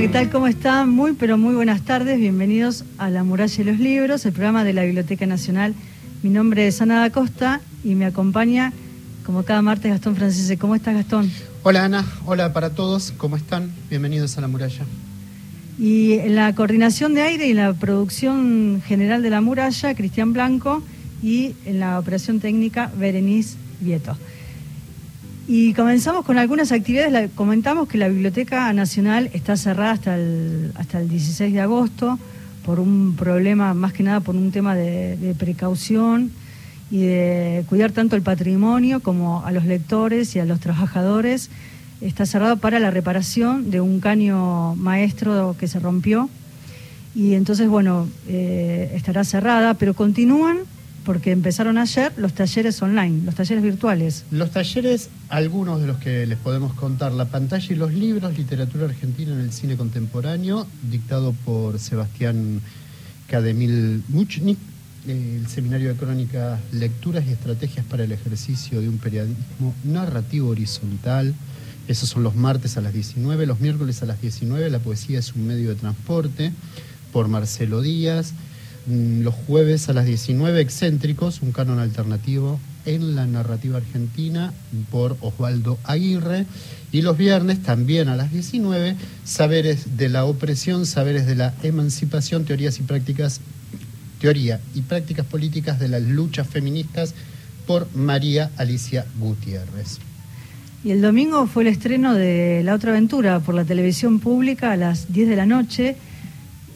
Hola, ¿qué tal? ¿Cómo están? Muy, pero muy buenas tardes. Bienvenidos a La Muralla de los Libros, el programa de la Biblioteca Nacional. Mi nombre es Ana da Costa y me acompaña, como cada martes, Gastón Francese. ¿Cómo estás, Gastón? Hola, Ana. Hola para todos. ¿Cómo están? Bienvenidos a La Muralla. Y en la coordinación de aire y la producción general de La Muralla, Cristian Blanco, y en la operación técnica, Berenice Vieto. Y comenzamos con algunas actividades. comentamos que la Biblioteca Nacional está cerrada hasta el, hasta el 16 de agosto por un problema, más que nada por un tema de, precaución y de cuidar tanto el patrimonio como a los lectores y a los trabajadores. Está cerrado para la reparación de un caño maestro que se rompió. Y entonces, bueno, eh, estará cerrada, pero continúan porque empezaron ayer los talleres online, los talleres virtuales. Los talleres, algunos de los que les podemos contar, La pantalla y los libros, literatura argentina en el cine contemporáneo, dictado por Sebastián Cademil Muchnik, el seminario de crónica, lecturas y estrategias para el ejercicio de un periodismo narrativo horizontal. Esos son los martes a las 19, los miércoles a las 19, la poesía es un medio de transporte, por Marcelo Díaz. Mm, los jueves a las 19, Excéntricos, un canon alternativo en la narrativa argentina por Osvaldo Aguirre. Y los viernes también a las 19, Saberes de la opresión, Saberes de la emancipación, teorías y prácticas, teoría y prácticas políticas de las luchas feministas por María Alicia Gutiérrez. Y el domingo fue el estreno de La Otra Aventura por la televisión pública a las 10 de la noche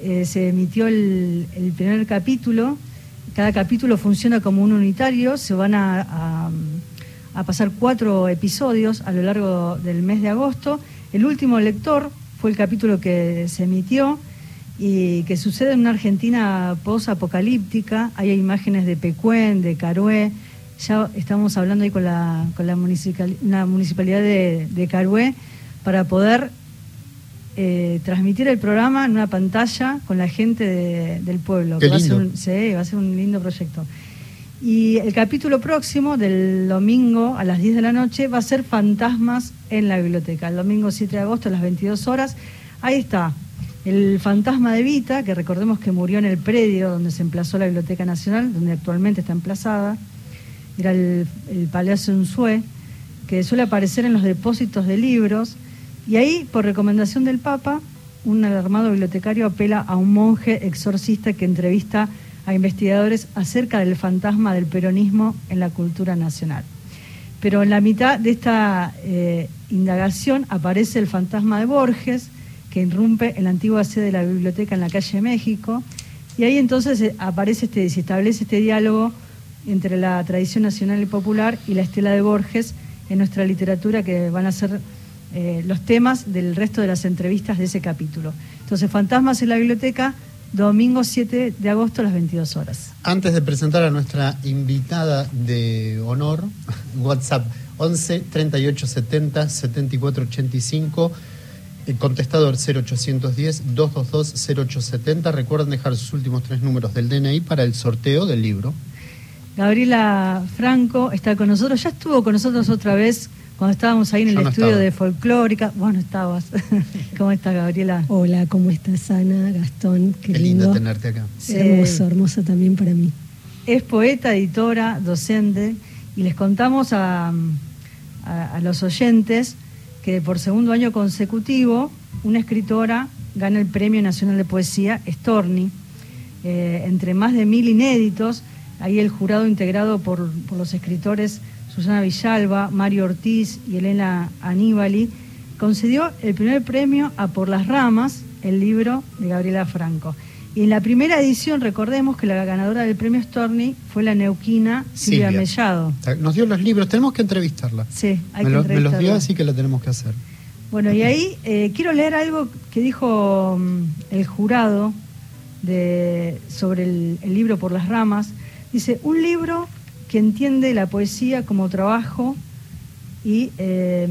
eh, se emitió el, primer capítulo. Cada capítulo funciona como un unitario. Se van a, pasar cuatro episodios a lo largo del mes de agosto. El último lector fue el capítulo que se emitió y que sucede en una Argentina post-apocalíptica. Hay imágenes de Pecuén, de Carué. Ya estamos hablando ahí con la, con la, municipalidad de, de Carué para poder eh, transmitir el programa en una pantalla con la gente del pueblo. va, a ser un, sí, va a ser un lindo proyecto. Y el capítulo próximo del domingo a las 10 de la noche va a ser Fantasmas en la biblioteca. El domingo 7 de agosto a las 22 horas. Ahí está. El fantasma de Vita, que recordemos que murió en el predio donde se emplazó la Biblioteca Nacional, donde actualmente está emplazada. Era el, el Palacio Unzué, que suele aparecer en los depósitos de libros y ahí, por recomendación del Papa, un alarmado bibliotecario apela a un monje exorcista que entrevista a investigadores acerca del fantasma del peronismo en la cultura nacional. Pero en la mitad de esta eh, indagación aparece el fantasma de Borges, que irrumpe en la antigua sede de la biblioteca en la calle México, y ahí entonces eh, aparece este, se establece este diálogo entre la tradición nacional y popular y la estela de Borges en nuestra literatura que van a ser eh, los temas del resto de las entrevistas de ese capítulo. Entonces, Fantasmas en la Biblioteca, domingo 7 de agosto a las 22 horas. Antes de presentar a nuestra invitada de honor, WhatsApp 11 38 70 74 85 contestador 0810 222 0870. Recuerden dejar sus últimos tres números del DNI para el sorteo del libro. Gabriela Franco está con nosotros, ya estuvo con nosotros otra vez cuando estábamos ahí en el estudio de folclórica. Bueno, estabas. ¿Cómo estás, Gabriela? Hola, ¿cómo estás, Ana, Gastón? Qué, lindo. tenerte acá. hermoso, hermosa también para mí. Es poeta, editora, docente, y les contamos a, los oyentes que por segundo año consecutivo una escritora gana el Premio Nacional de Poesía, Storni, eh, entre más de mil inéditos. Ahí el jurado integrado por, por los escritores Susana Villalba, Mario Ortiz y Elena Aníbali, concedió el primer premio a Por las Ramas, el libro de Gabriela Franco. Y en la primera edición, recordemos que la ganadora del premio Storni fue la neuquina Silvia, Mellado. Nos dio los libros, tenemos que entrevistarla. Sí, hay me que entrevistarla. Me los dio, así que la tenemos que hacer. Bueno, y ahí eh, quiero leer algo que dijo mm, el jurado de, sobre el libro Por las Ramas. Dice, un libro que entiende la poesía como trabajo y, eh,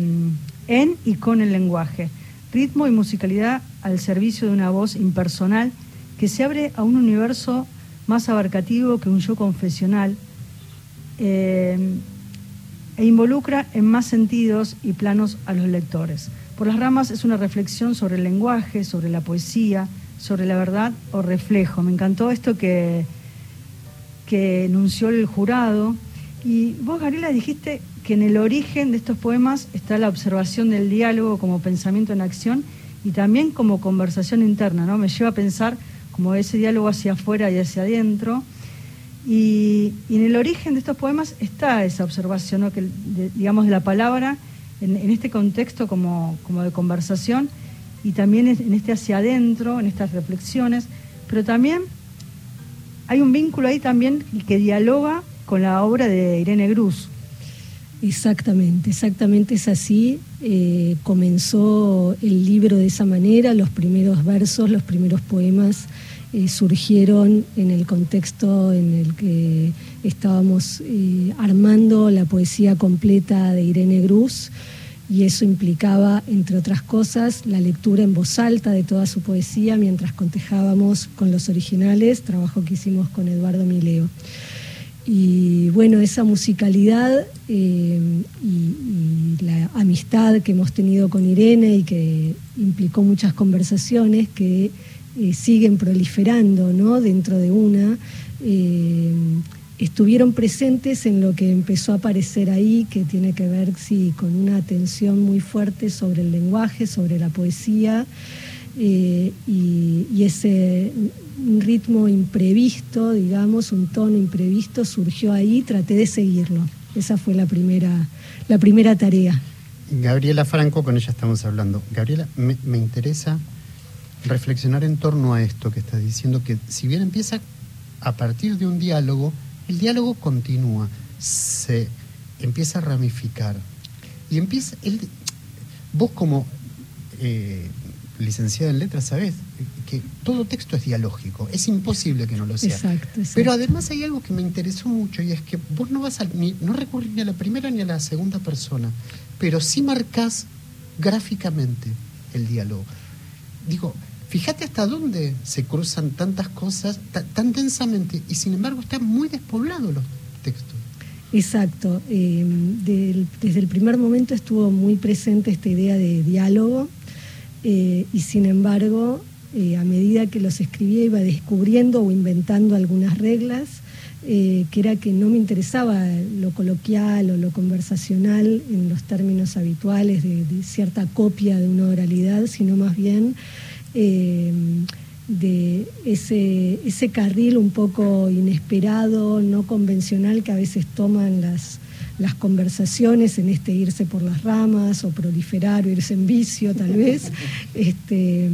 en y con el lenguaje, ritmo y musicalidad al servicio de una voz impersonal que se abre a un universo más abarcativo que un yo confesional eh, e involucra en más sentidos y planos a los lectores. por las ramas es una reflexión sobre el lenguaje, sobre la poesía, sobre la verdad o reflejo. Me encantó esto que, que enunció el jurado. Y vos, Gabriela, dijiste que en el origen de estos poemas está la observación del diálogo como pensamiento en acción y también como conversación interna, ¿no? Me lleva a pensar como ese diálogo hacia afuera y hacia adentro. Y, en el origen de estos poemas está esa observación, ¿no? que, digamos, de la palabra en, este contexto como, como, de conversación y también en este hacia adentro, en estas reflexiones, pero también hay un vínculo ahí también que dialoga con la obra de Irene Gruz. Exactamente, exactamente es así. Eh, comenzó el libro de esa manera, los primeros versos, los primeros poemas eh, surgieron en el contexto en el que estábamos eh, armando la poesía completa de Irene Gruz y eso implicaba, entre otras cosas, la lectura en voz alta de toda su poesía mientras contejábamos con los originales, trabajo que hicimos con Eduardo Mileo. Y bueno, esa musicalidad eh, y, la amistad que hemos tenido con Irene y que implicó muchas conversaciones que eh, siguen proliferando ¿no? dentro de una, eh, estuvieron presentes en lo que empezó a aparecer ahí, que tiene que ver sí, con una atención muy fuerte sobre el lenguaje, sobre la poesía. y, y, ese ritmo imprevisto, digamos, un tono imprevisto surgió ahí, traté de seguirlo. Esa fue la primera, la primera tarea. Gabriela Franco, con ella estamos hablando. Gabriela, me, me interesa reflexionar en torno a esto que estás diciendo, que si bien empieza a partir de un diálogo, el diálogo continúa, se empieza a ramificar. Y empieza, el, vos como eh, licenciada en letras, ¿sabés? Que todo texto es dialógico, es imposible que no lo sea. Exacto, Pero además hay algo que me interesó mucho y es que vos no vas a, ni, no recurrís ni a la primera ni a la segunda persona, pero sí marcás gráficamente el diálogo. Digo, fíjate hasta dónde se cruzan tantas cosas tan densamente y sin embargo están muy despoblados los textos. Exacto. Eh, desde el primer momento estuvo muy presente esta idea de diálogo eh, y sin embargo, eh, a medida que los escribía iba descubriendo o inventando algunas reglas, eh, que era que no me interesaba lo coloquial o lo conversacional en los términos habituales de, cierta copia de una oralidad, sino más bien de ese, ese carril un poco inesperado, no convencional que a veces toman las, las conversaciones en este irse por las ramas o proliferar o irse en vicio tal vez. Este,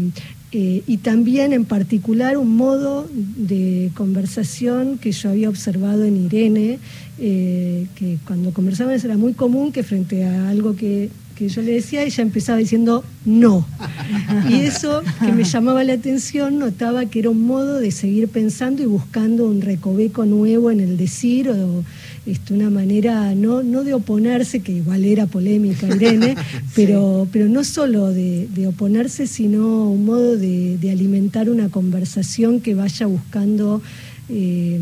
eh, y también en particular un modo de conversación que yo había observado en Irene, eh, que cuando conversábamos era muy común que frente a algo que que yo le decía, ella empezaba diciendo no. Y eso que me llamaba la atención, notaba que era un modo de seguir pensando y buscando un recoveco nuevo en el decir o este, una manera no, no de oponerse, que igual era polémica Irene, pero, pero no solo de, oponerse, sino un modo de, alimentar una conversación que vaya buscando eh,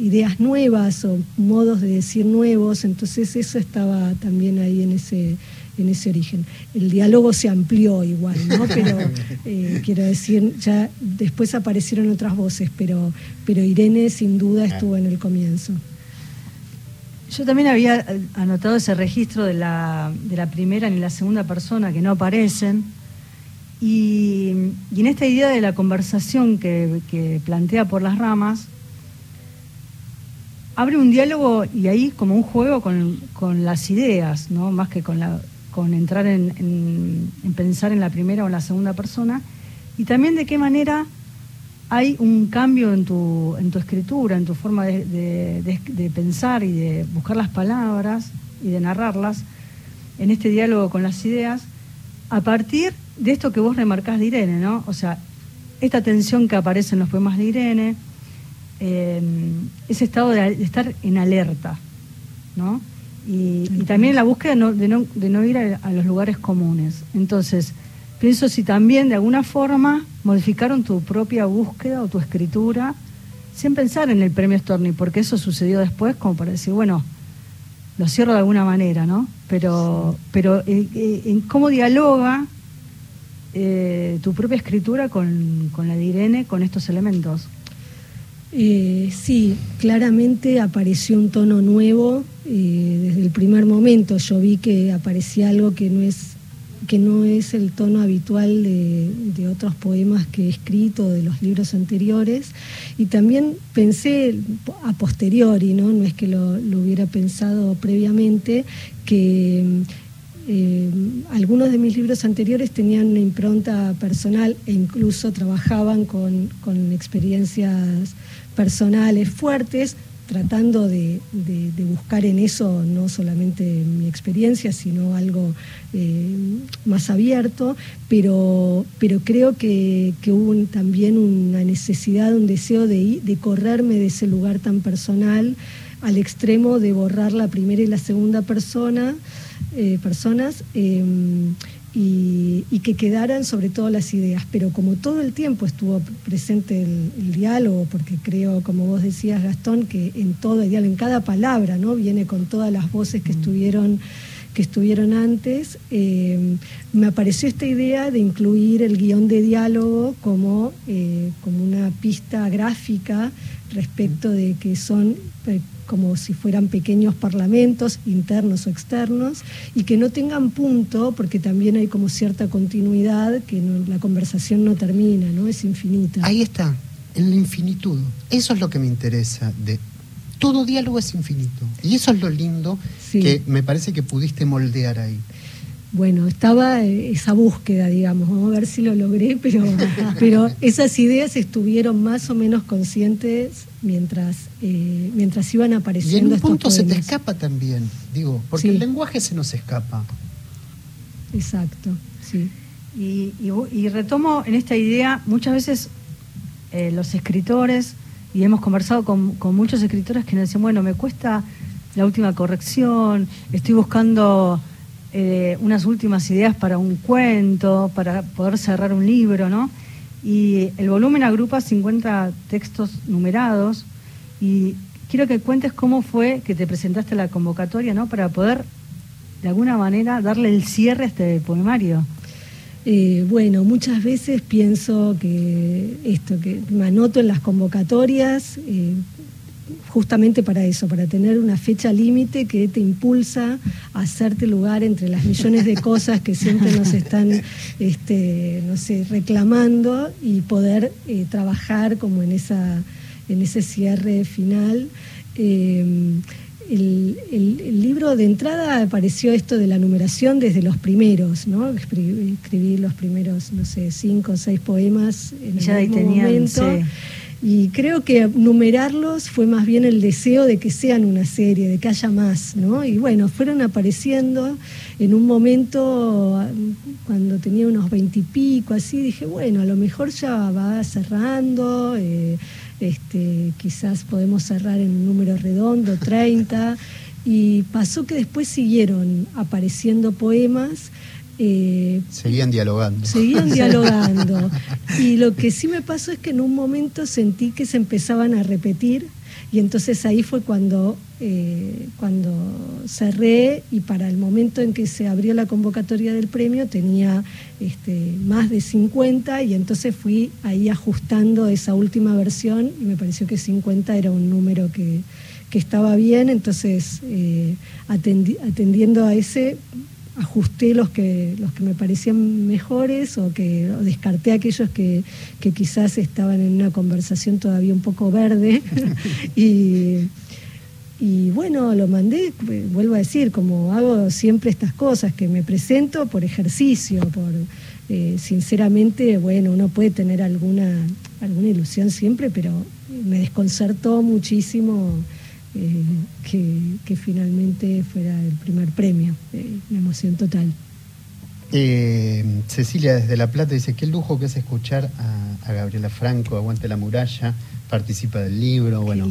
ideas nuevas o modos de decir nuevos, entonces eso estaba también ahí en ese en ese origen. El diálogo se amplió igual, ¿no? Pero eh, quiero decir, ya después aparecieron otras voces, pero, pero Irene sin duda estuvo en el comienzo. Yo también había eh, anotado ese registro de la, de la primera ni la segunda persona que no aparecen. Y, en esta idea de la conversación que, que plantea por las ramas, abre un diálogo y ahí como un juego con, con las ideas, ¿no? más que con la, con entrar en, pensar en la primera o en la segunda persona, y también de qué manera hay un cambio en tu, en tu escritura, en tu forma de, pensar y de buscar las palabras y de narrarlas en este diálogo con las ideas, a partir de esto que vos remarcás de Irene, ¿no? O sea, esta tensión que aparece en los poemas de Irene, eh, ese estado de, de estar en alerta, ¿no? Y, también la búsqueda de, no, de no ir a, los lugares comunes. Entonces, pienso si también de alguna forma modificaron tu propia búsqueda o tu escritura sin pensar en el premio Storni, porque eso sucedió después como para decir, bueno, lo cierro de alguna manera, ¿no? Pero, pero eh, eh, en cómo dialoga eh, tu propia escritura con, con, la de Irene, con estos elementos. Sí, claramente apareció un tono nuevo desde el primer momento. Yo vi que aparecía algo que no es que no es el tono habitual de, otros poemas que he escrito, de los libros anteriores. Y también pensé a posteriori, no, no es que lo, hubiera pensado previamente, que eh, algunos de mis libros anteriores tenían una impronta personal e incluso trabajaban con, con experiencias personales fuertes, tratando de, buscar en eso no solamente mi experiencia, sino algo eh, más abierto, pero, pero creo que, hubo también una necesidad, un deseo de, correrme de ese lugar tan personal al extremo de borrar la primera y la segunda persona, eh, personas. Em, y, que quedaran sobre todo las ideas. Pero como todo el tiempo estuvo presente el, diálogo, porque creo, como vos decías, Gastón, que en todo el diálogo, en cada palabra, ¿no? Viene con todas las voces que mm. estuvieron que estuvieron antes, eh, me apareció esta idea de incluir el guion de diálogo como, eh, como una pista gráfica respecto de que son eh, como si fueran pequeños parlamentos internos o externos y que no tengan punto porque también hay como cierta continuidad que la conversación no termina, ¿no? Es infinita. Ahí está, en la infinitud. Eso es lo que me interesa de todo diálogo es infinito y eso es lo lindo que me parece que pudiste moldear ahí bueno, estaba esa búsqueda, digamos, vamos a ver si lo logré, pero, pero esas ideas estuvieron más o menos conscientes mientras, eh, mientras iban apareciendo. Y en un punto se te escapa también, digo, porque el lenguaje se nos escapa. Exacto, sí. Y, retomo en esta idea, muchas veces eh, los escritores, y hemos conversado con, muchos escritores que nos dicen, bueno, me cuesta la última corrección, estoy buscando eh, unas últimas ideas para un cuento, para poder cerrar un libro, ¿no? Y el volumen agrupa 50 textos numerados y quiero que cuentes cómo fue que te presentaste la convocatoria, ¿no? Para poder, de alguna manera, darle el cierre a este poemario. Eh, bueno, muchas veces pienso que esto, que me anoto en las convocatorias, eh, justamente para eso, para tener una fecha límite que te impulsa a hacerte lugar entre las millones de cosas que siempre nos están, este, no sé, reclamando y poder eh, trabajar como en, esa, en ese cierre final. Em, el, libro de entrada apareció esto de la numeración desde los primeros, ¿no? Escribí, los primeros, no sé, cinco o seis poemas en el mismo momento. Y creo que numerarlos fue más bien el deseo de que sean una serie, de que haya más, ¿no? Y bueno, fueron apareciendo en un momento cuando tenía unos veintipico, así, dije, bueno, a lo mejor ya va cerrando, eh, este, quizás podemos cerrar en un número redondo, 30, y pasó que después siguieron apareciendo poemas eh, seguían dialogando. Seguían dialogando. y lo que sí me pasó es que en un momento sentí que se empezaban a repetir y entonces ahí fue cuando, eh, cuando cerré y para el momento en que se abrió la convocatoria del premio tenía este, más de 50 y entonces fui ahí ajustando esa última versión y me pareció que 50 era un número que, estaba bien, entonces eh, atendiendo a ese ajusté los que, los que me parecían mejores o que descarté aquellos que, quizás estaban en una conversación todavía un poco verde. y, y bueno, lo mandé, vuelvo a decir, como hago siempre estas cosas, que me presento por ejercicio, por eh, sinceramente, bueno, uno puede tener alguna, alguna ilusión siempre, pero me desconcertó muchísimo eh, que, finalmente fuera el primer premio. Eh, una emoción total. Eh, Cecilia desde La Plata dice, qué lujo que es escuchar a, Gabriela Franco, Aguante la muralla, participa del libro. bueno,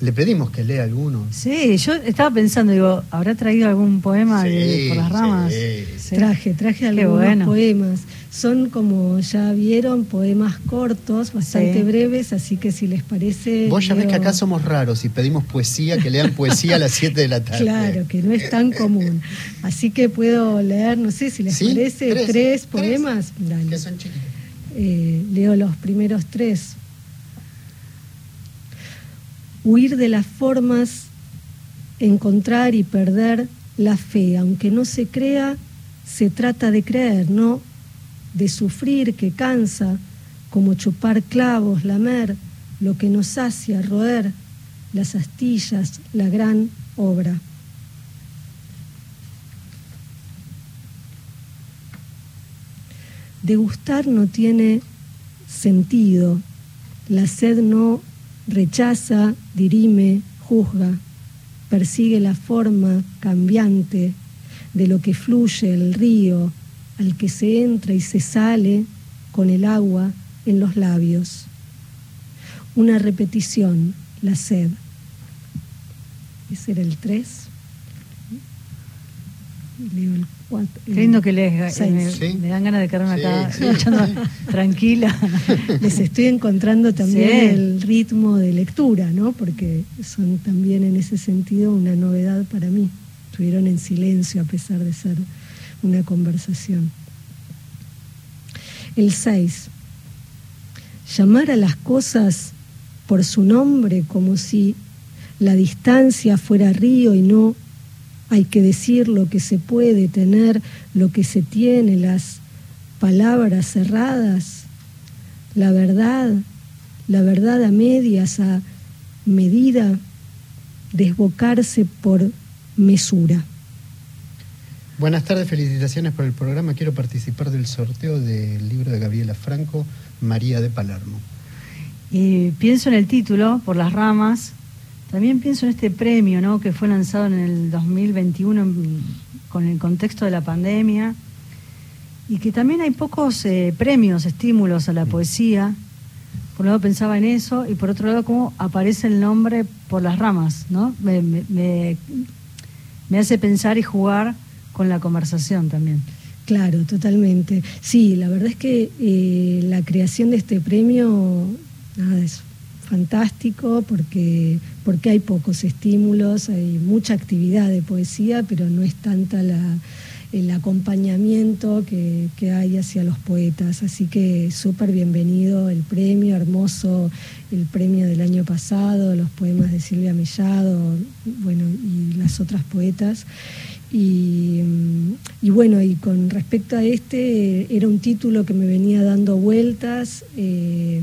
le pedimos que lea alguno. Sí, yo estaba pensando, digo, ¿habrá traído algún poema por las ramas? Traje, traje algunos poemas. Son como ya vieron poemas cortos, bastante breves, así que si les parece... Vos ya ves que acá somos raros y pedimos poesía, que lean poesía a las 7 de la tarde. Claro, que no es tan común. Así que puedo leer, no sé si les parece, tres, poemas. Que son chiquitos. Eh, leo los primeros tres. Huir de las formas, encontrar y perder la fe, aunque no se crea, se trata de creer, no de sufrir que cansa, como chupar clavos, lamer, lo que nos sacia, roer, las astillas, la gran obra. Degustar no tiene sentido, la sed no rechaza, dirime, juzga, persigue la forma cambiante de lo que fluye el río al que se entra y se sale con el agua en los labios. Una repetición, la sed. Ese era el 3. Leo el 4. Qué lindo que lees, me, me, dan ganas de quedarme acá tranquila. Les estoy encontrando también el ritmo de lectura, ¿no? Porque son también en ese sentido una novedad para mí. Estuvieron en silencio a pesar de ser una conversación. El 6. Llamar a las cosas por su nombre como si la distancia fuera río y no hay que decir lo que se puede tener, lo que se tiene, las palabras cerradas, la verdad, la verdad a medias, a medida, desbocarse por mesura. Buenas tardes, felicitaciones por el programa. Quiero participar del sorteo del libro de Gabriela Franco, María de Palermo. Y pienso en el título, por las ramas. También pienso en este premio, ¿no? Que fue lanzado en el 2021 con el contexto de la pandemia. Y que también hay pocos eh, premios, estímulos a la poesía. Por un lado pensaba en eso y por otro lado cómo aparece el nombre por las ramas, ¿no? Me, me hace pensar y jugar con la conversación también. Claro, totalmente. Sí, la verdad es que eh, la creación de este premio es fantástico porque, porque hay pocos estímulos, hay mucha actividad de poesía, pero no es tanta la, el acompañamiento que, hay hacia los poetas. Así que súper bienvenido el premio, hermoso el premio del año pasado, los poemas de Silvia Mellado, bueno, y las otras poetas. Y, bueno, y con respecto a este, era un título que me venía dando vueltas. Eh,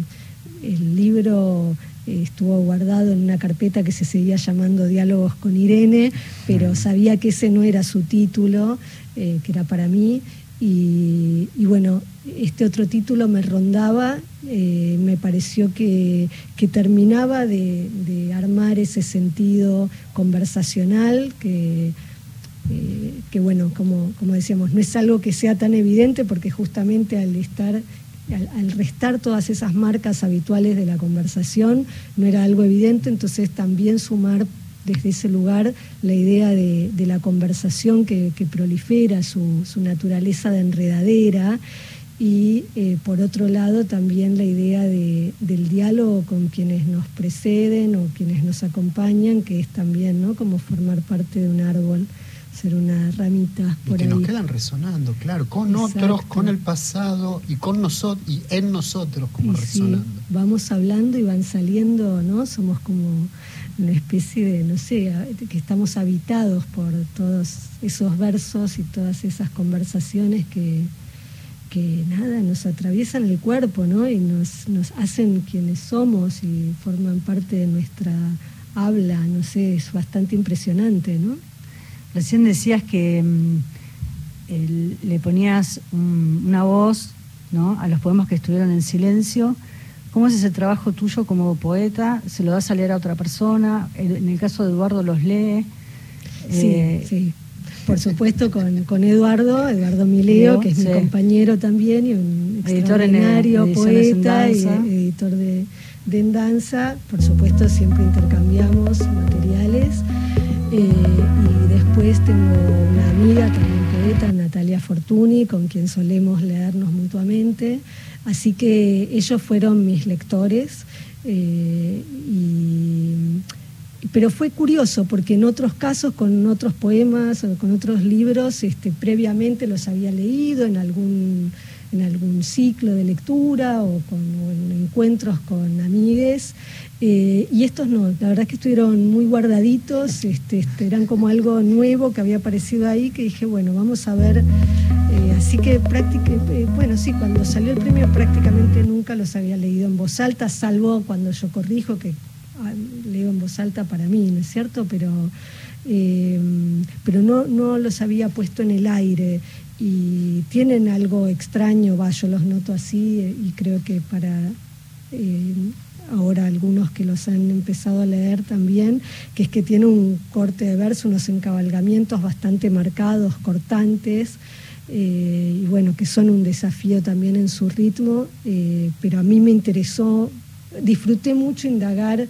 el libro estuvo guardado en una carpeta que se seguía llamando Diálogos con Irene, pero sabía que ese no era su título, eh, que era para mí. Y, bueno, este otro título me rondaba, eh, me pareció que, terminaba de, armar ese sentido conversacional que, eh, que bueno, como, como decíamos, no es algo que sea tan evidente porque justamente al estar al, restar todas esas marcas habituales de la conversación, no era algo evidente, entonces también sumar desde ese lugar la idea de, la conversación que, prolifera, su, naturaleza de enredadera y eh, por otro lado también la idea del diálogo con quienes nos preceden o quienes nos acompañan, que es también ¿no? como formar parte de un árbol ser una ramita por y que nos quedan resonando, claro, con otros, con el pasado y con nosotros y en nosotros como resonando. vamos hablando y van saliendo, ¿no? Somos como una especie de, no sé, que estamos habitados por todos esos versos y todas esas conversaciones que, que nada, nos atraviesan el cuerpo, ¿no? Y nos, nos hacen quienes somos y forman parte de nuestra habla, no sé, es bastante impresionante, ¿no? Recién decías que mm, le ponías una voz ¿no? a los poemas que estuvieron en silencio. ¿Cómo es ese trabajo tuyo como poeta? ¿Se lo das a leer a otra persona? En el caso de Eduardo los lee. Sí, eh, sí. Por supuesto con, Eduardo, Eduardo Mileo, que es mi compañero también y un extraordinario poeta y editor de, de En Danza. Por supuesto siempre intercambiamos materiales. Eh, después tengo una amiga, también poeta, Natalia Fortuny, con quien solemos leernos mutuamente. Así que ellos fueron mis lectores. Eh, pero fue curioso porque en otros casos, con otros poemas o con otros libros, este, previamente los había leído en algún, en algún ciclo de lectura o, con, en encuentros con amigues. Eh, y estos no, la verdad es que estuvieron muy guardaditos, este, este, eran como algo nuevo que había aparecido ahí, que dije, bueno, vamos a ver. Eh, así que prácticamente, eh, bueno, sí, cuando salió el premio prácticamente nunca los había leído en voz alta, salvo cuando yo corrijo, que ah, leo en voz alta para mí, ¿no es cierto? Pero, pero no, no los había puesto en el aire y tienen algo extraño, va, yo los noto así y creo que para ahora algunos que los han empezado a leer también, que es que tiene un corte de verso, unos encabalgamientos bastante marcados, cortantes, eh, y bueno, que son un desafío también en su ritmo, eh, pero a mí me interesó, disfruté mucho indagar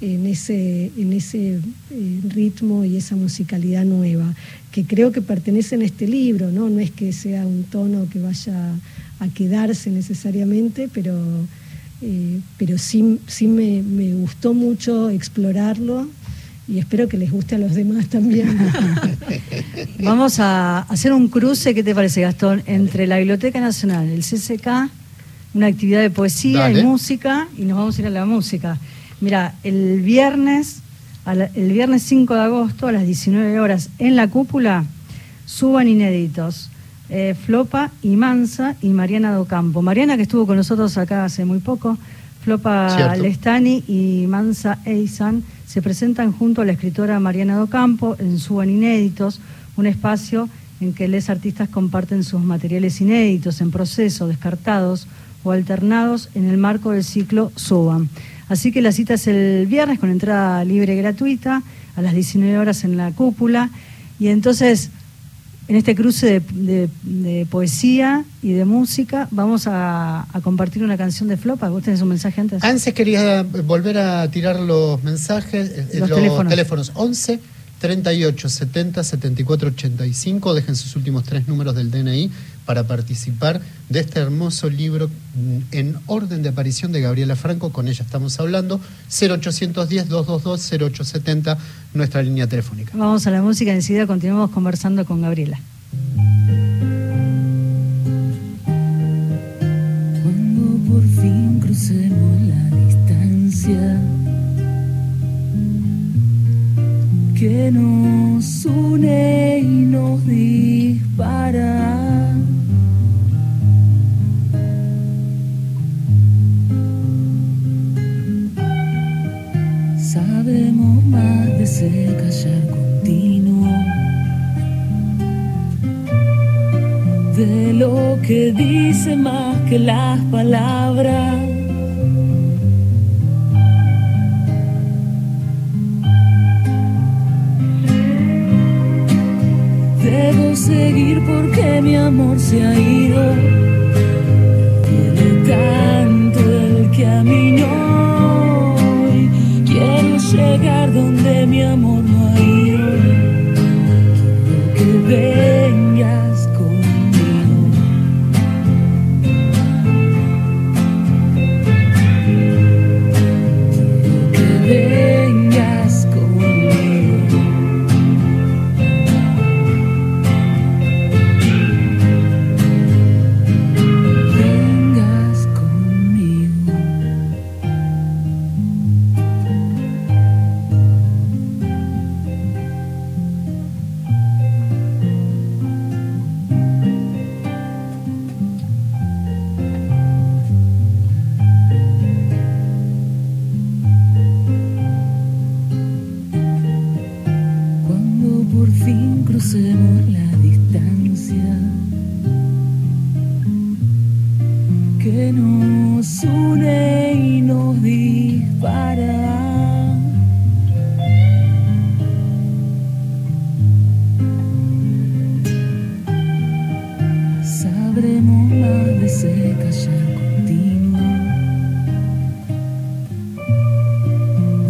en ese, en ese eh, ritmo y esa musicalidad nueva, que creo que pertenecen a este libro, ¿no? No es que sea un tono que vaya a quedarse necesariamente, pero eh, pero sí, sí me, gustó mucho explorarlo y espero que les guste a los demás también. Vamos a hacer un cruce, ¿qué te parece Gastón? Entre la Biblioteca Nacional, el CCK, una actividad de poesía y música, y nos vamos a ir a la música. Mira, el viernes, el viernes 5 de agosto a las 19 horas en la cúpula, suban inéditos. Eh, Flopa y Mansa y Mariana Docampo. Mariana que estuvo con nosotros acá hace muy poco, Flopa Lestani y Mansa Eisan se presentan junto a la escritora Mariana Docampo en Suban Inéditos, un espacio en que les artistas comparten sus materiales inéditos en proceso, descartados o alternados en el marco del ciclo Suban. Así que la cita es el viernes con entrada libre y gratuita a las 19 horas en la cúpula. Y entonces en este cruce de, poesía y de música vamos a, compartir una canción de Flopa. ¿Vos tenés un mensaje antes? Antes quería volver a tirar los mensajes, eh, los, teléfonos. teléfonos 11 38 70 74 85. Dejen sus últimos tres números del DNI para participar de este hermoso libro en orden de aparición de Gabriela Franco. Con ella estamos hablando. 0810-222-0870, nuestra línea telefónica. Vamos a la música, enseguida continuamos conversando con Gabriela. Cuando por fin crucemos la distancia que nos une y nos dispara. Sabemos más de ese callar continuo, de lo que dice más que las palabras. Debo seguir porque mi amor se ha ido. Tiene tanto el camino y quiero llegar donde mi amor no ha ido. Quiero que venga. seca ya continuo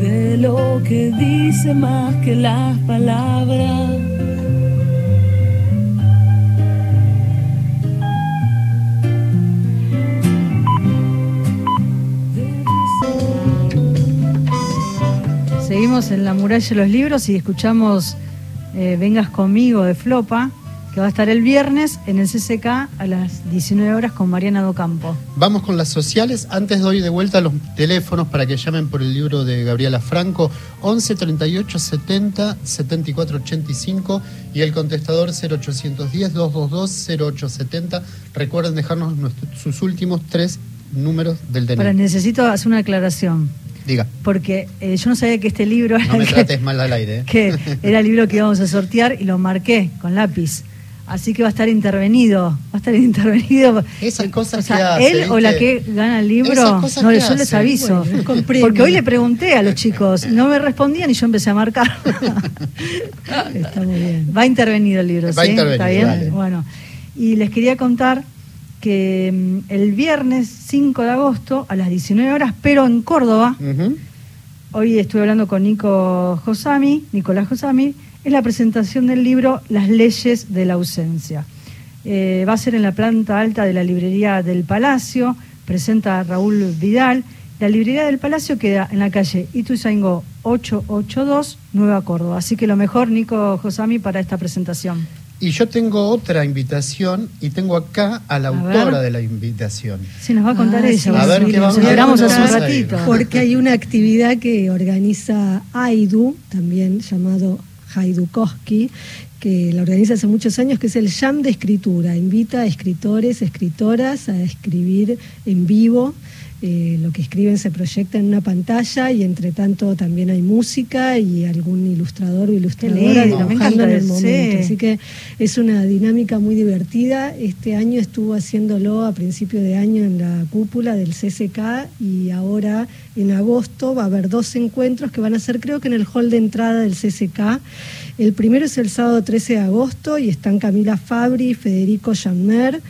de lo que dice más que las palabras. Seguimos en la muralla de los libros y escuchamos eh, Vengas conmigo de Flopa que va a estar el viernes en el CCK a las 19 horas con Mariana Docampo. Vamos con las sociales. Antes doy de vuelta los teléfonos para que llamen por el libro de Gabriela Franco, 11 38 70 74 85 y el contestador 0810 222 0870. Recuerden dejarnos sus últimos tres números del DNI. Pero necesito hacer una aclaración. Diga. Porque eh, yo no sabía que este libro no me trates mal al aire. ¿eh? Que era el libro que íbamos a sortear y lo marqué con lápiz. Así que va a estar intervenido, va a estar intervenido. Esas cosas o sea, que hace, él o la que gana el libro, no, yo les aviso. porque hoy le pregunté a los chicos, no me respondían y yo empecé a marcar. Está muy bien. Va intervenido el libro, va ¿sí? Intervenido, ¿Está bien? Bueno, y les quería contar que mm, el viernes 5 de agosto a las 19 horas, pero en Córdoba, hoy estuve hablando con Nico Josami, Nicolás Josami, es la presentación del libro Las leyes de la ausencia. Eh, va a ser en la planta alta de la librería del Palacio, presenta a Raúl Vidal. La librería del Palacio queda en la calle Ituzaingó 882, Nueva Córdoba. Así que lo mejor, Nico Josami, para esta presentación. Y yo tengo otra invitación y tengo acá a la autora de la invitación. Sí, nos va a contar ah, ella. a ver qué vamos a hace un ratito. Porque hay una actividad que organiza AIDU, también llamado Haidukowski, que la organiza hace muchos años, que es el Jam de Escritura. Invita a escritores, escritoras a escribir en vivo. Eh, lo que escriben se proyecta en una pantalla y entre tanto también hay música y algún ilustrador o ilustradora dibujando en el momento. Así que es una dinámica muy divertida. Este año estuvo haciéndolo a principio de año en la cúpula del CCK y ahora en agosto va a haber dos encuentros que van a ser creo que en el hall de entrada del CCK. El primero es el sábado 13 de agosto y están Camila Fabri, Federico Jammer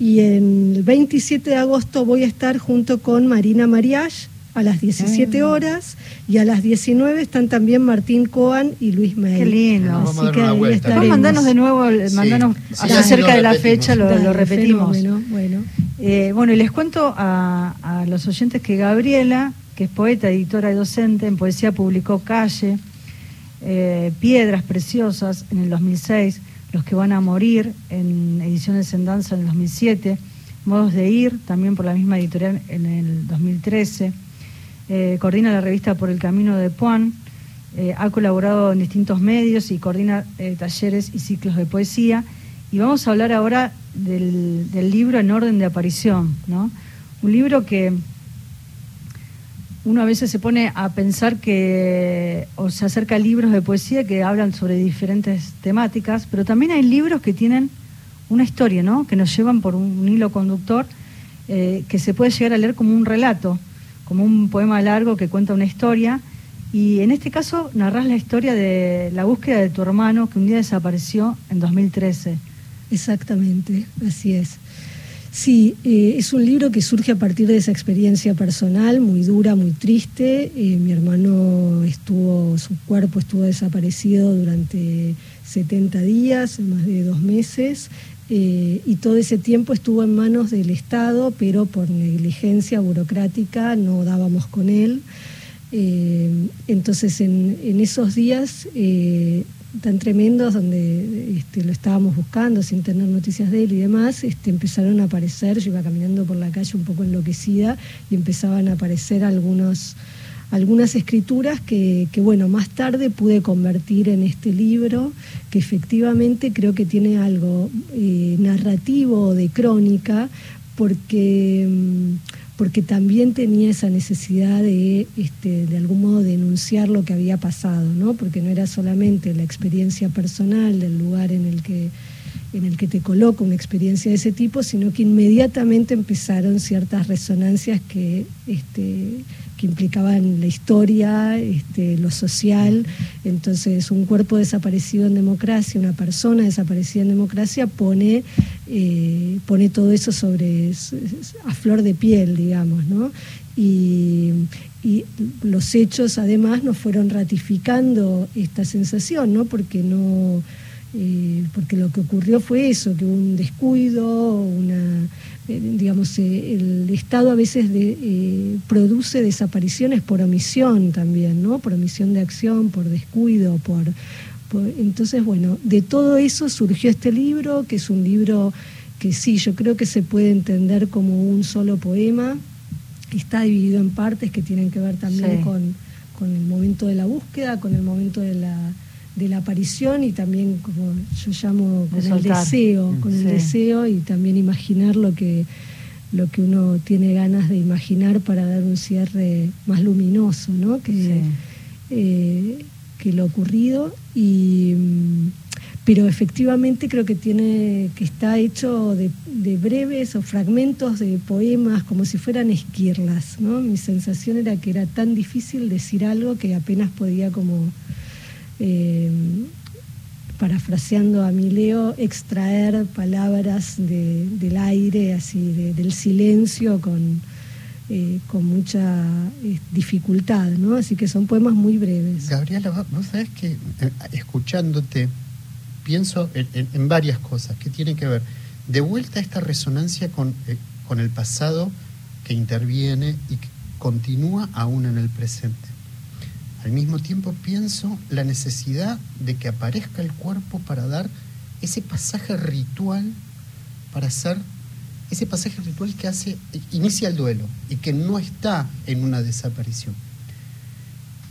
y el 27 de agosto voy a estar junto con Marina Mariach a las 17 ah. horas y a las 19 están también Martín Coan y Luis May. Qué lindo. Así que ahí mandanos de nuevo, mandanos acerca de la fecha, lo, repetimos. bueno. Eh, bueno, y les cuento a, a, los oyentes que Gabriela, que es poeta, editora y docente en poesía, publicó Calle, eh, Piedras Preciosas en el 2006 los que van a morir en Ediciones en Danza en el 2007, Modos de Ir, también por la misma editorial en el 2013, eh, coordina la revista Por el Camino de Puan, eh, ha colaborado en distintos medios y coordina eh, talleres y ciclos de poesía. Y vamos a hablar ahora del, del libro En orden de aparición, ¿no? un libro que uno a veces se pone a pensar que, o se acerca a libros de poesía que hablan sobre diferentes temáticas, pero también hay libros que tienen una historia, ¿no? Que nos llevan por un, hilo conductor eh, que se puede llegar a leer como un relato, como un poema largo que cuenta una historia. Y en este caso narras la historia de la búsqueda de tu hermano que un día desapareció en 2013. Exactamente, así es. Sí, eh, es un libro que surge a partir de esa experiencia personal, muy dura, muy triste. Eh, mi hermano estuvo, su cuerpo estuvo desaparecido durante 70 días, más de dos meses, eh, y todo ese tiempo estuvo en manos del Estado, pero por negligencia burocrática no dábamos con él. entonces, en, en, esos días tan tremendos donde este, lo estábamos buscando sin tener noticias de él y demás, este, empezaron a aparecer, yo iba caminando por la calle un poco enloquecida y empezaban a aparecer algunos, algunas escrituras que, bueno, más tarde pude convertir en este libro, que efectivamente creo que tiene algo eh, narrativo de crónica, porque... Mm, porque también tenía esa necesidad de, este, de algún modo, denunciar lo que había pasado, ¿no? porque no era solamente la experiencia personal del lugar en el que en el que te coloca una experiencia de ese tipo, sino que inmediatamente empezaron ciertas resonancias que, este, que implicaban la historia, este, lo social. Entonces, un cuerpo desaparecido en democracia, una persona desaparecida en democracia, pone, eh, pone todo eso sobre a flor de piel, digamos, ¿no? Y, los hechos además nos fueron ratificando esta sensación, ¿no? Porque no eh, porque lo que ocurrió fue eso, que un descuido, una, eh, digamos, el Estado a veces de, produce desapariciones por omisión también, ¿no? Por omisión de acción, por descuido, por, entonces, bueno, de todo eso surgió este libro, que es un libro que sí, yo creo que se puede entender como un solo poema. Está dividido en partes que tienen que ver también con, con el momento de la búsqueda, con el momento de la de la aparición y también como yo llamo con el deseo, con el deseo y también imaginar lo que lo que uno tiene ganas de imaginar para dar un cierre más luminoso, ¿no? Que, eh, que lo ocurrido y mm, pero efectivamente creo que tiene que está hecho de, breves o fragmentos de poemas como si fueran esquirlas no mi sensación era que era tan difícil decir algo que apenas podía como eh, parafraseando a Mileo, extraer palabras del aire, así, del silencio con, eh, con mucha eh, dificultad, ¿no? Así que son poemas muy breves. Gabriela, vos sabés que escuchándote pienso en, varias cosas que tienen que ver, de vuelta esta resonancia con, con el pasado que interviene y que continúa aún en el presente al mismo tiempo pienso la necesidad de que aparezca el cuerpo para dar ese pasaje ritual, para hacer ese pasaje ritual que hace, inicia el duelo y que no está en una desaparición.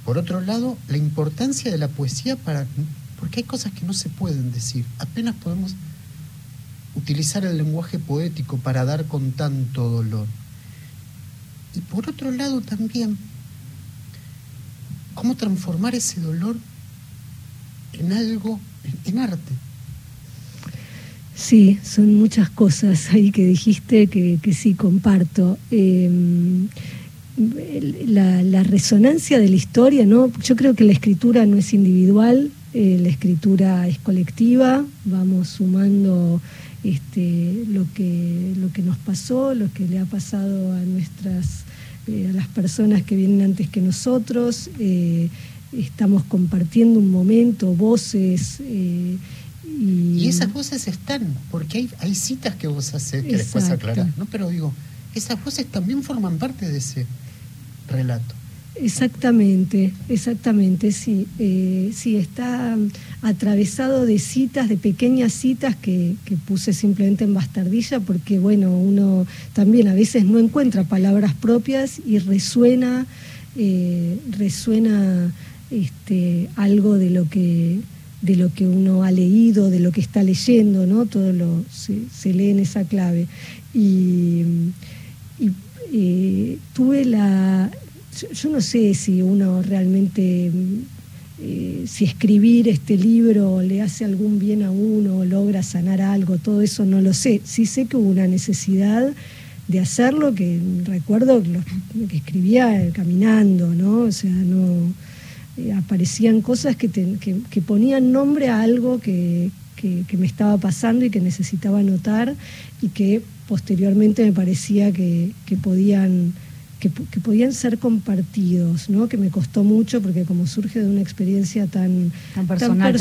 Por otro lado, la importancia de la poesía para, porque hay cosas que no se pueden decir, apenas podemos utilizar el lenguaje poético para dar con tanto dolor. Y por otro lado también cómo transformar ese dolor en algo, en, arte. Sí, son muchas cosas ahí que dijiste que, sí comparto. Em, la, resonancia de la historia, ¿no? Yo creo que la escritura no es individual, eh, la escritura es colectiva, vamos sumando este, lo, que, lo que nos pasó, lo que le ha pasado a nuestras eh, a las personas que vienen antes que nosotros, eh, estamos compartiendo un momento, voces. Y... esas voces están, porque hay, hay citas que vos haces que después aclarás, ¿no? Pero digo, esas voces también forman parte de ese relato. Exactamente, exactamente, sí. Eh, sí, está atravesado de citas, de pequeñas citas que, puse simplemente en bastardilla porque, bueno, uno también a veces no encuentra palabras propias y resuena, eh, resuena este, algo de lo que de lo que uno ha leído, de lo que está leyendo, ¿no? Todo lo se, lee en esa clave. Y, eh, tuve la, yo, no sé si uno realmente, eh, si escribir este libro le hace algún bien a uno, logra sanar algo, todo eso no lo sé. Sí sé que hubo una necesidad de hacerlo, que recuerdo que escribía caminando, ¿no? O sea, no eh, aparecían cosas que, que, ponían nombre a algo que, que, me estaba pasando y que necesitaba notar y que posteriormente me parecía que, podían que, podían ser compartidos, ¿no? que me costó mucho porque como surge de una experiencia tan, tan personal,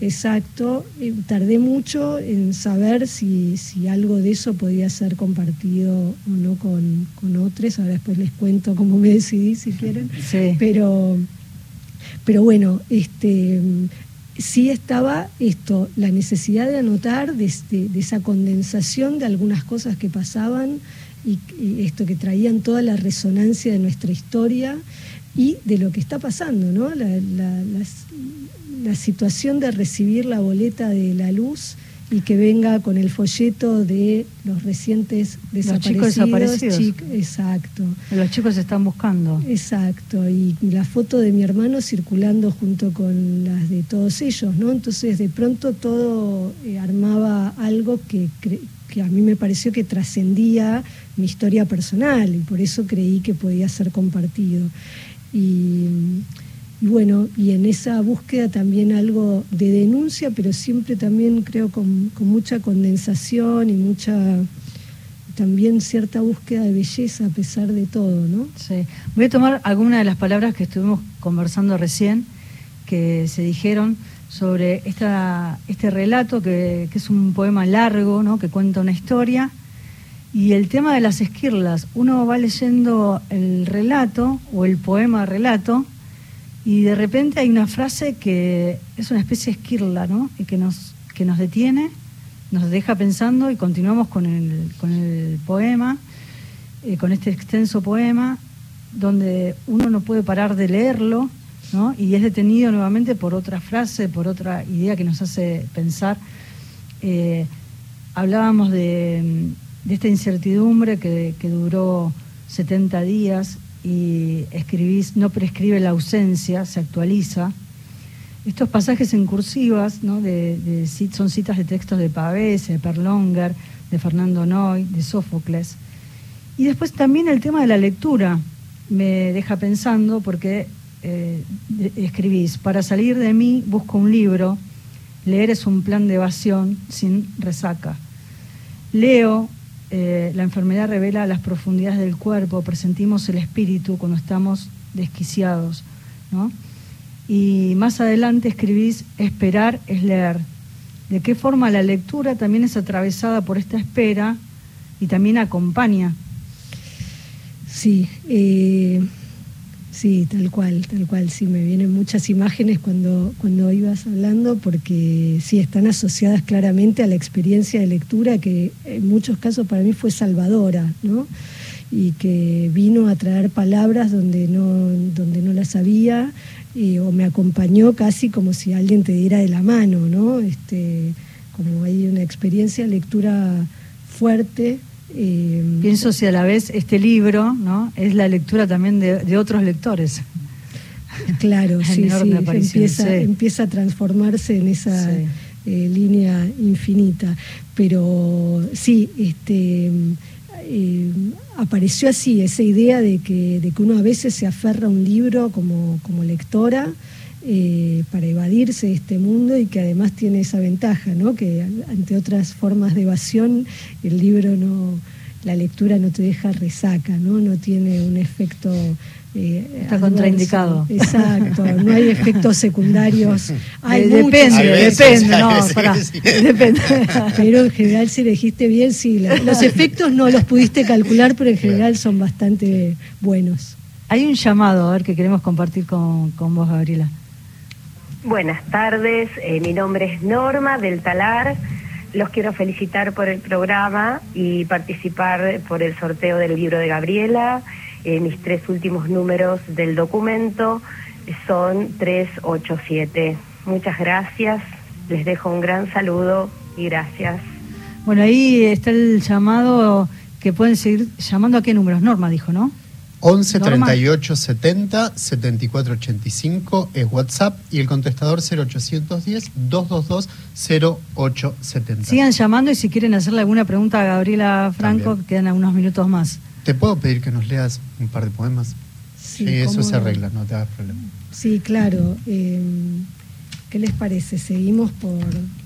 exacto, eh, tardé mucho en saber si, si algo de eso podía ser compartido o no con, con otros, ahora después les cuento cómo me decidí si quieren, pero, pero bueno, este, sí estaba esto, la necesidad de anotar de, de esa condensación de algunas cosas que pasaban, y, esto que traían toda la resonancia de nuestra historia y de lo que está pasando, ¿no? La, situación de recibir la boleta de la luz y que venga con el folleto de los recientes desaparecidos. Los chicos desaparecidos. exacto. Los chicos se están buscando. Exacto. Y la foto de mi hermano circulando junto con las de todos ellos, ¿no? Entonces de pronto todo eh, armaba algo que, que a mí me pareció que trascendía mi historia personal y por eso creí que podía ser compartido. Y, bueno, y en esa búsqueda también algo de denuncia, pero siempre también creo con, mucha condensación y mucha también cierta búsqueda de belleza a pesar de todo, ¿no? Sí. Voy a tomar algunas de las palabras que estuvimos conversando recién, que se dijeron sobre esta, este relato que, es un poema largo, ¿no? que cuenta una historia Y el tema de las esquirlas, uno va leyendo el relato o el poema relato y de repente hay una frase que es una especie de esquirla, ¿no? Y que nos, que nos detiene, nos deja pensando y continuamos con el, con el poema, eh, con este extenso poema, donde uno no puede parar de leerlo, ¿no? Y es detenido nuevamente por otra frase, por otra idea que nos hace pensar. Eh, hablábamos de de esta incertidumbre que, duró 70 días y escribís, no prescribe la ausencia, se actualiza. Estos pasajes en cursivas ¿no? de, son citas de textos de Pavese, de Perlonger, de Fernando Noy, de Sófocles. Y después también el tema de la lectura me deja pensando porque eh, escribís, para salir de mí busco un libro, leer es un plan de evasión sin resaca. Leo eh, la enfermedad revela las profundidades del cuerpo, presentimos el espíritu cuando estamos desquiciados. ¿no? Y más adelante escribís, esperar es leer. ¿De qué forma la lectura también es atravesada por esta espera y también acompaña? Sí, eh, Sí, tal cual, tal cual. Sí, me vienen muchas imágenes cuando, cuando ibas hablando porque sí, están asociadas claramente a la experiencia de lectura que en muchos casos para mí fue salvadora, ¿no? Y que vino a traer palabras donde no, donde no las sabía o me acompañó casi como si alguien te diera de la mano, ¿no? Este, como hay una experiencia de lectura fuerte eh, Pienso si a la vez este libro ¿no? es la lectura también de, otros lectores. Claro, sí, sí, empieza, empieza a transformarse en esa eh, línea infinita. Pero sí, este, eh, apareció así esa idea de que, de que uno a veces se aferra a un libro como, como lectora. Para evadirse de este mundo y que además tiene esa ventaja, ¿no? que ante otras formas de evasión el libro no, la lectura no te deja resaca, no, no tiene un efecto eh, Está contraindicado. Exacto, no hay efectos secundarios. Hay depende, depende, no, depende. Pero en general si elegiste bien, sí, los efectos no los pudiste calcular, pero en general son bastante buenos. Hay un llamado, a ver, que queremos compartir con, con vos, Gabriela. Buenas tardes, eh, mi nombre es Norma del Talar. Los quiero felicitar por el programa y participar por el sorteo del libro de Gabriela. Eh, mis tres últimos números del documento son 387. Muchas gracias, les dejo un gran saludo y gracias. Bueno, ahí está el llamado que pueden seguir llamando a qué números. Norma dijo, ¿no? 11 38 70 74 85 es WhatsApp y el contestador 0810 222 0870. Sigan llamando y si quieren hacerle alguna pregunta a Gabriela Franco, quedan algunos minutos más. ¿Te puedo pedir que nos leas un par de poemas? Sí, eso se arregla, no te hagas problema. Sí, claro. Eh, ¿Qué les parece? ¿Seguimos por,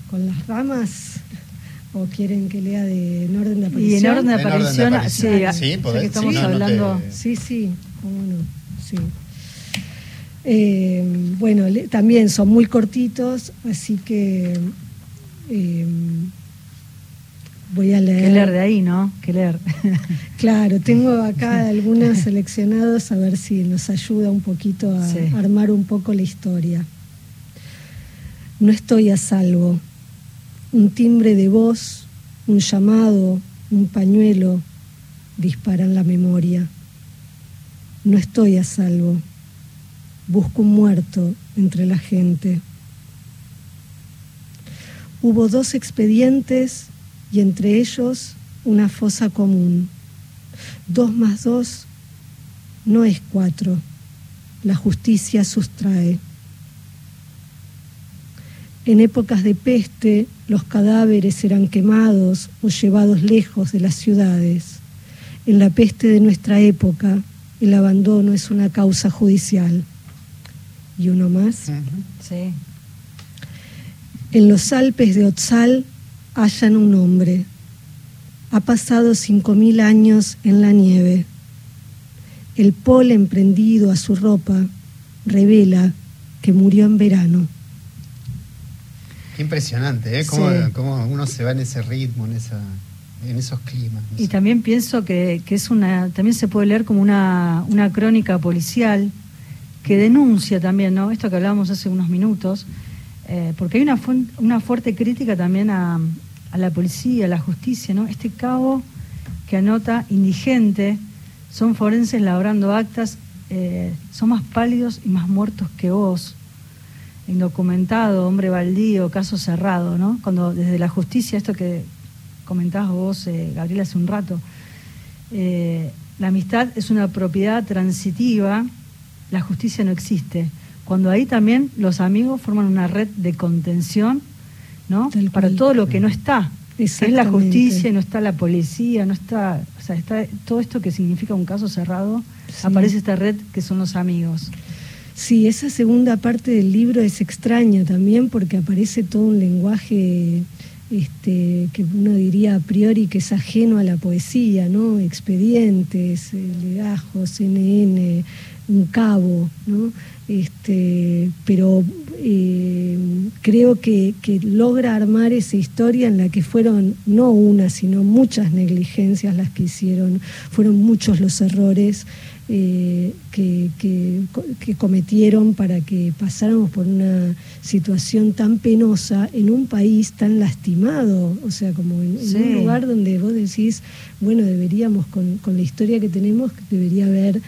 con las ramas? ¿O quieren que lea de en orden de aparición? Y en orden de aparición, sí, sí, estamos hablando. Sí, sí, cómo no, sí. Eh, bueno, también son muy cortitos, así que eh, voy a leer. Que leer de ahí, ¿no? Que leer. claro, tengo acá algunos seleccionados a ver si nos ayuda un poquito a armar un poco la historia. No estoy a salvo un timbre de voz, un llamado, un pañuelo disparan la memoria. No estoy a salvo. Busco un muerto entre la gente. Hubo dos expedientes y entre ellos una fosa común. Dos más dos no es cuatro. La justicia sustrae. En épocas de peste, los cadáveres eran quemados o llevados lejos de las ciudades. En la peste de nuestra época, el abandono es una causa judicial. ¿Y uno más? Sí. En los Alpes de Otzal hallan un hombre. Ha pasado cinco mil años en la nieve. El polen prendido a su ropa revela que murió en verano. Qué impresionante, ¿eh? Cómo, uno se va en ese ritmo, en esa... en esos climas. Y también pienso que, que, es una, también se puede leer como una, una crónica policial que denuncia también, ¿no? Esto que hablábamos hace unos minutos, eh, porque hay una, una fuerte crítica también a, a, la policía, a la justicia, ¿no? Este cabo que anota indigente, son forenses labrando actas, eh, son más pálidos y más muertos que vos. Indocumentado, hombre baldío, caso cerrado, ¿no? Cuando desde la justicia, esto que comentabas vos, eh, Gabriela, hace un rato, la amistad es una propiedad transitiva la justicia no existe. Cuando ahí también los amigos forman una red de contención, ¿no? Para todo lo que no está. Es la justicia, no está la policía, no está, o sea, está todo esto que significa un caso cerrado, aparece esta red que son los amigos. Sí, esa segunda parte del libro es extraña también porque aparece todo un lenguaje este, que uno diría a priori que es ajeno a la poesía, ¿no? Expedientes, eh, legajos, CNN, un cabo, ¿no? Este, pero eh, creo que, logra armar esa historia en la que fueron no una, sino muchas negligencias las que hicieron, fueron muchos los errores eh, que, cometieron para que pasáramos por una situación tan penosa en un país tan lastimado, o sea, como en, un lugar donde vos decís, bueno, deberíamos, con, con la historia que tenemos, debería haber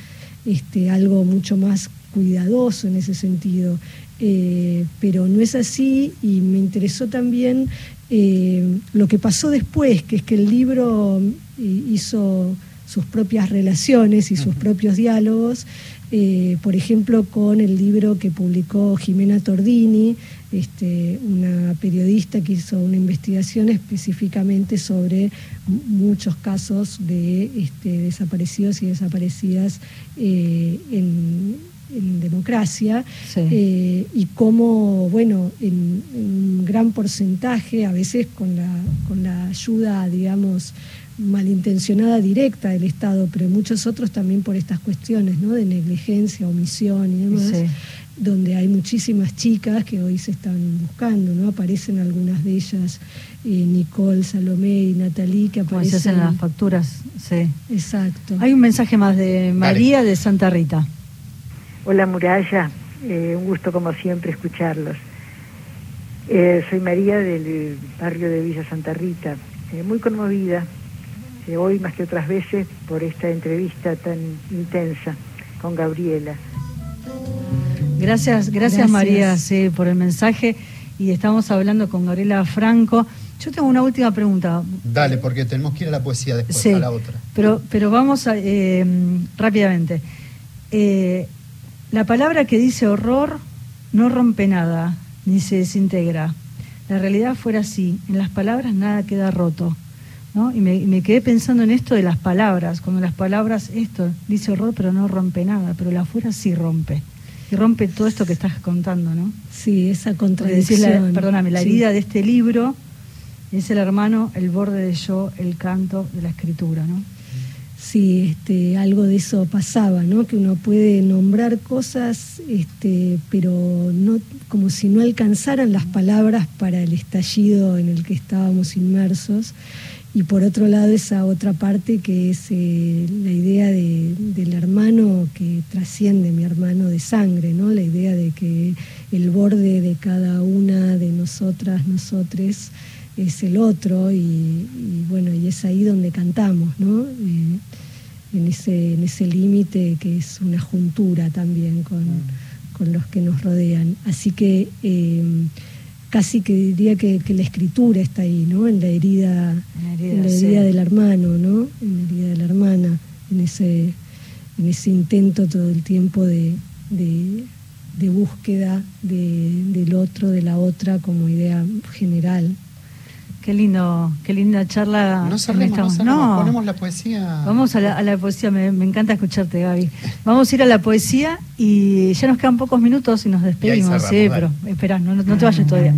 este, algo mucho más cuidadoso en ese sentido. Eh, pero no es así y me interesó también eh, lo que pasó después, que es que el libro eh, hizo sus propias relaciones y sus propios diálogos, por ejemplo, con el libro que publicó Jimena Tordini, este, una periodista que hizo una investigación específicamente sobre muchos casos de este, desaparecidos y desaparecidas eh, en, democracia eh, y cómo, bueno, en, un gran porcentaje, a veces con la, con la ayuda, digamos, malintencionada directa del Estado, pero muchos otros también por estas cuestiones ¿no? de negligencia, omisión y demás, donde hay muchísimas chicas que hoy se están buscando, ¿no? Aparecen algunas de ellas, eh, Nicole, Salomé y Natalie, que aparecen... en las facturas, sí. Exacto. Hay un mensaje más de María de Santa Rita. Hola Muralla, eh, un gusto como siempre escucharlos. Eh, soy María del barrio de Villa Santa Rita, muy conmovida hoy más que otras veces por esta entrevista tan intensa con Gabriela. Gracias, gracias, María sí, por el mensaje y estamos hablando con Gabriela Franco. Yo tengo una última pregunta. Dale, porque tenemos que ir a la poesía después, a la otra. Pero, pero vamos a, eh, rápidamente. Eh, la palabra que dice horror no rompe nada, ni se desintegra. La realidad fuera así, en las palabras nada queda roto. ¿no? Y me, me, quedé pensando en esto de las palabras, cuando las palabras, esto dice horror pero no rompe nada, pero la fuera sí rompe y rompe todo esto que estás contando, ¿no? Sí, esa contradicción. perdóname, la vida de este libro es el hermano, el borde de yo, el canto de la escritura, ¿no? Sí, este, algo de eso pasaba, ¿no? Que uno puede nombrar cosas, este, pero no, como si no alcanzaran las palabras para el estallido en el que estábamos inmersos y por otro lado esa otra parte que es eh, la idea del hermano que trasciende mi hermano de sangre, ¿no? La idea de que el borde de cada una de nosotras, nosotres, es el otro y, bueno, y es ahí donde cantamos, ¿no? Eh, en ese, en ese límite que es una juntura también con, con, los que nos rodean. Así que eh, casi que diría que, la escritura está ahí, ¿no? En la herida, en la herida, del hermano, ¿no? En la herida de la hermana, en ese, en ese intento todo el tiempo de, de, búsqueda del otro, de la otra como idea general. Qué lindo, qué linda charla. No cerremos, no, ponemos la poesía. Vamos a la, poesía, me, encanta escucharte, Gaby. Vamos a ir a la poesía y ya nos quedan pocos minutos y nos despedimos. sí, pero espera, no, te vayas todavía.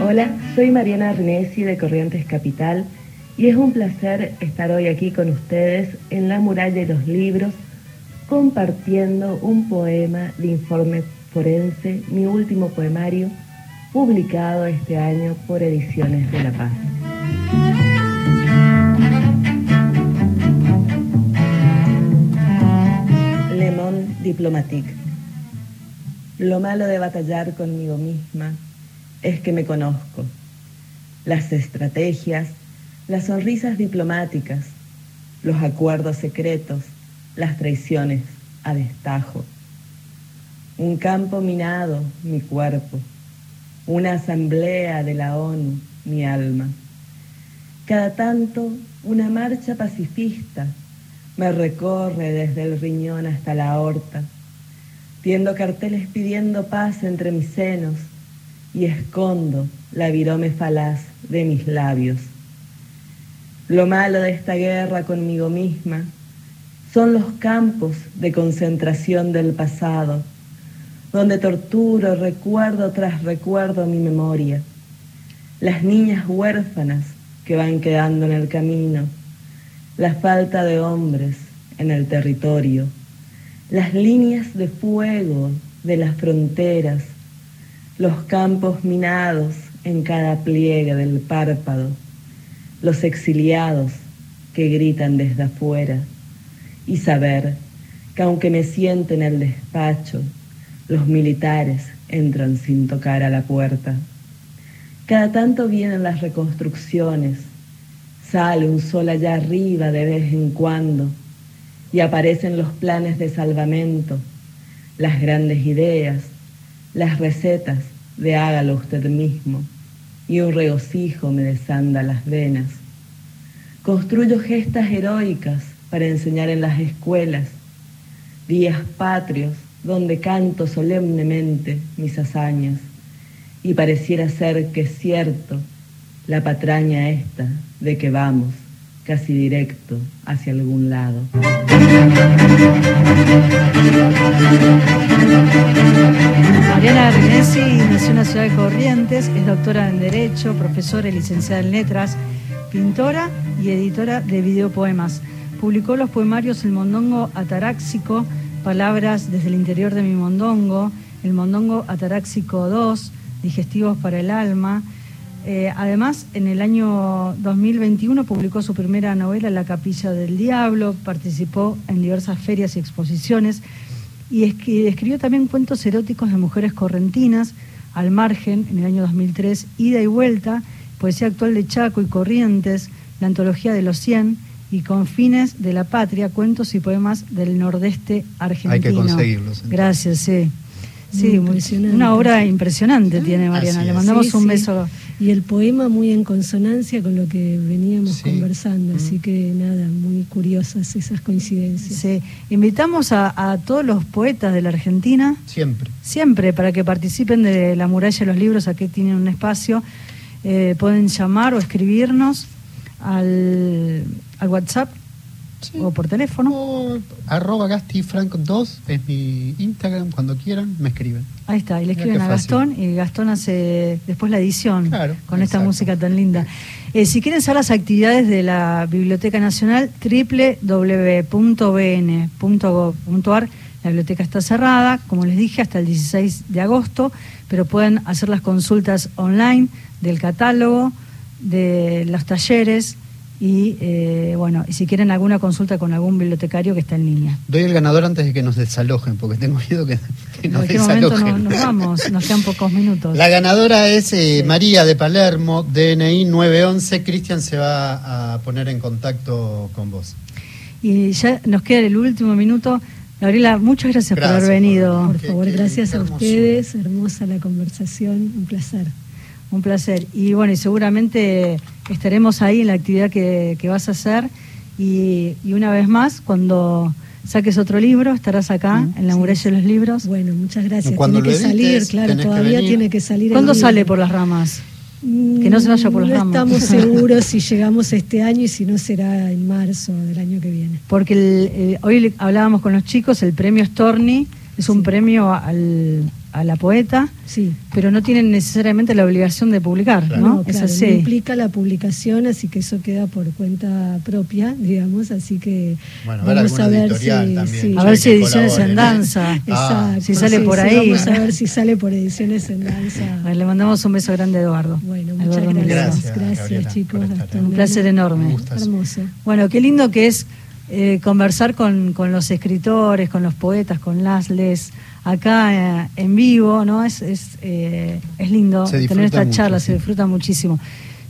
Hola, soy Mariana Arnesi de Corrientes Capital y es un placer estar hoy aquí con ustedes en la muralla de los libros compartiendo un poema de informe forense, mi último poemario, publicado este año por Ediciones de La Paz. Le Monde Diplomatique. Lo malo de batallar conmigo misma es que me conozco. Las estrategias, las sonrisas diplomáticas, los acuerdos secretos, las traiciones a destajo. Un campo minado, mi cuerpo. Una asamblea de la ONU, mi alma. Cada tanto, una marcha pacifista me recorre desde el riñón hasta la aorta. Tiendo carteles pidiendo paz entre mis senos y escondo la virome falaz de mis labios. Lo malo de esta guerra conmigo misma son los campos de concentración del pasado, donde torturo recuerdo tras recuerdo mi memoria, las niñas huérfanas que van quedando en el camino, la falta de hombres en el territorio, las líneas de fuego de las fronteras, los campos minados en cada pliegue del párpado, los exiliados que gritan desde afuera, y saber que aunque me siento en el despacho, los militares entran sin tocar a la puerta. Cada tanto vienen las reconstrucciones, sale un sol allá arriba de vez en cuando y aparecen los planes de salvamento, las grandes ideas, las recetas de hágalo usted mismo y un regocijo me desanda las venas. Construyo gestas heroicas para enseñar en las escuelas, días patrios donde canto solemnemente mis hazañas y pareciera ser que es cierto la patraña esta de que vamos casi directo hacia algún lado. Mariana Rinesi nació en la ciudad de Corrientes, es doctora en Derecho, profesora y licenciada en Letras, pintora y editora de videopoemas. Publicó los poemarios El Mondongo Ataráxico, Palabras desde el interior de mi mondongo, El Mondongo Ataráxico 2, Digestivos para el alma. Eh, además, en el año 2021 publicó su primera novela, La Capilla del Diablo, participó en diversas ferias y exposiciones y escribió también cuentos eróticos de mujeres correntinas, al margen, en el año 2003, Ida y Vuelta, Poesía actual de Chaco y Corrientes, la antología de los 100 y con fines de la patria, cuentos y poemas del nordeste argentino. Hay que conseguirlos. Gracias, sí. Sí, una obra impresionante tiene Mariana. Le mandamos un beso. Y el poema muy en consonancia con lo que veníamos conversando, así que nada, muy curiosas esas coincidencias. Sí, invitamos a, todos los poetas de la Argentina. Siempre. Siempre, para que participen de la muralla de los libros, aquí tienen un espacio. Eh, pueden llamar o escribirnos al, al WhatsApp o por teléfono. O arroba gastifranco2 es mi Instagram, cuando quieran me escriben. Ahí está, y le escriben a Gastón y Gastón hace después la edición con esta música tan linda. Eh, si quieren saber las actividades de la Biblioteca Nacional, www.bn.gov.ar, la biblioteca está cerrada, como les dije, hasta el 16 de agosto, pero pueden hacer las consultas online del catálogo, de los talleres, y eh, bueno, y si quieren alguna consulta con algún bibliotecario que está en línea. Doy el ganador antes de que nos desalojen, porque tengo miedo que, nos en desalojen. Momento nos vamos, nos quedan pocos minutos. La ganadora es eh, María de Palermo, DNI 911. Cristian se va a poner en contacto con vos. Y ya nos queda el último minuto. Gabriela, muchas gracias, por haber venido. Por, favor, gracias a ustedes. Hermosa la conversación, un placer. Un placer. Y bueno, y seguramente estaremos ahí en la actividad que, vas a hacer. Y, una vez más, cuando saques otro libro, estarás acá en la muralla de los libros. Bueno, muchas gracias. tiene que salir, claro, todavía tiene que salir. ¿Cuándo sale por las ramas? Que no se vaya por las ramas. Estamos seguros si llegamos este año y si no será en marzo del año que viene. Porque hoy hablábamos con los chicos, el premio Storni es un premio al a la poeta, Sí. pero no tienen necesariamente la obligación de publicar, Claro. ¿no? No, claro, no implica la publicación, así que eso queda por cuenta propia, digamos, así que Bueno, vamos a ver si, también, sí. A ver si Ediciones en ¿eh? Danza. Exacto, si sale sí, por sí, ahí. Vamos a ver si sale por ediciones en danza. Ver, le mandamos un beso grande a Eduardo. Bueno, muchas Eduardo gracias. Chicos. hasta Un placer enorme. Hermoso. Bueno, qué lindo que es eh, conversar con, con los escritores, con los poetas, con las les, acá eh, en vivo, ¿no? Es, es, eh, es lindo tener esta mucho, charla, sí. se disfruta muchísimo.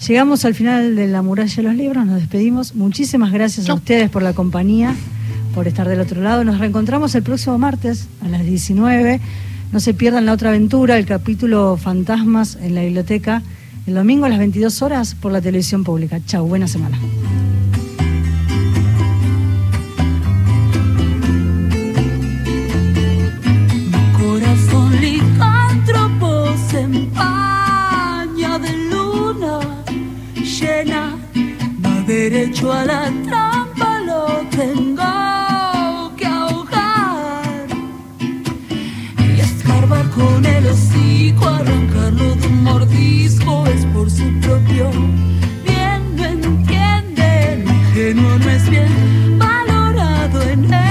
Llegamos al final de la muralla de los libros, nos despedimos. Muchísimas gracias a ustedes por la compañía, por estar del otro lado. Nos reencontramos el próximo martes a las 19. No se pierdan la otra aventura, el capítulo Fantasmas en la biblioteca, el domingo a las 22 horas por la televisión pública. Chau, buena semana. Empaña de luna llena, va derecho a la trampa, lo tengo que ahogar. Y escarbar con el hocico, arrancarlo de un mordisco, es por su propio bien, no entiende, lo ingenuo no es bien valorado en el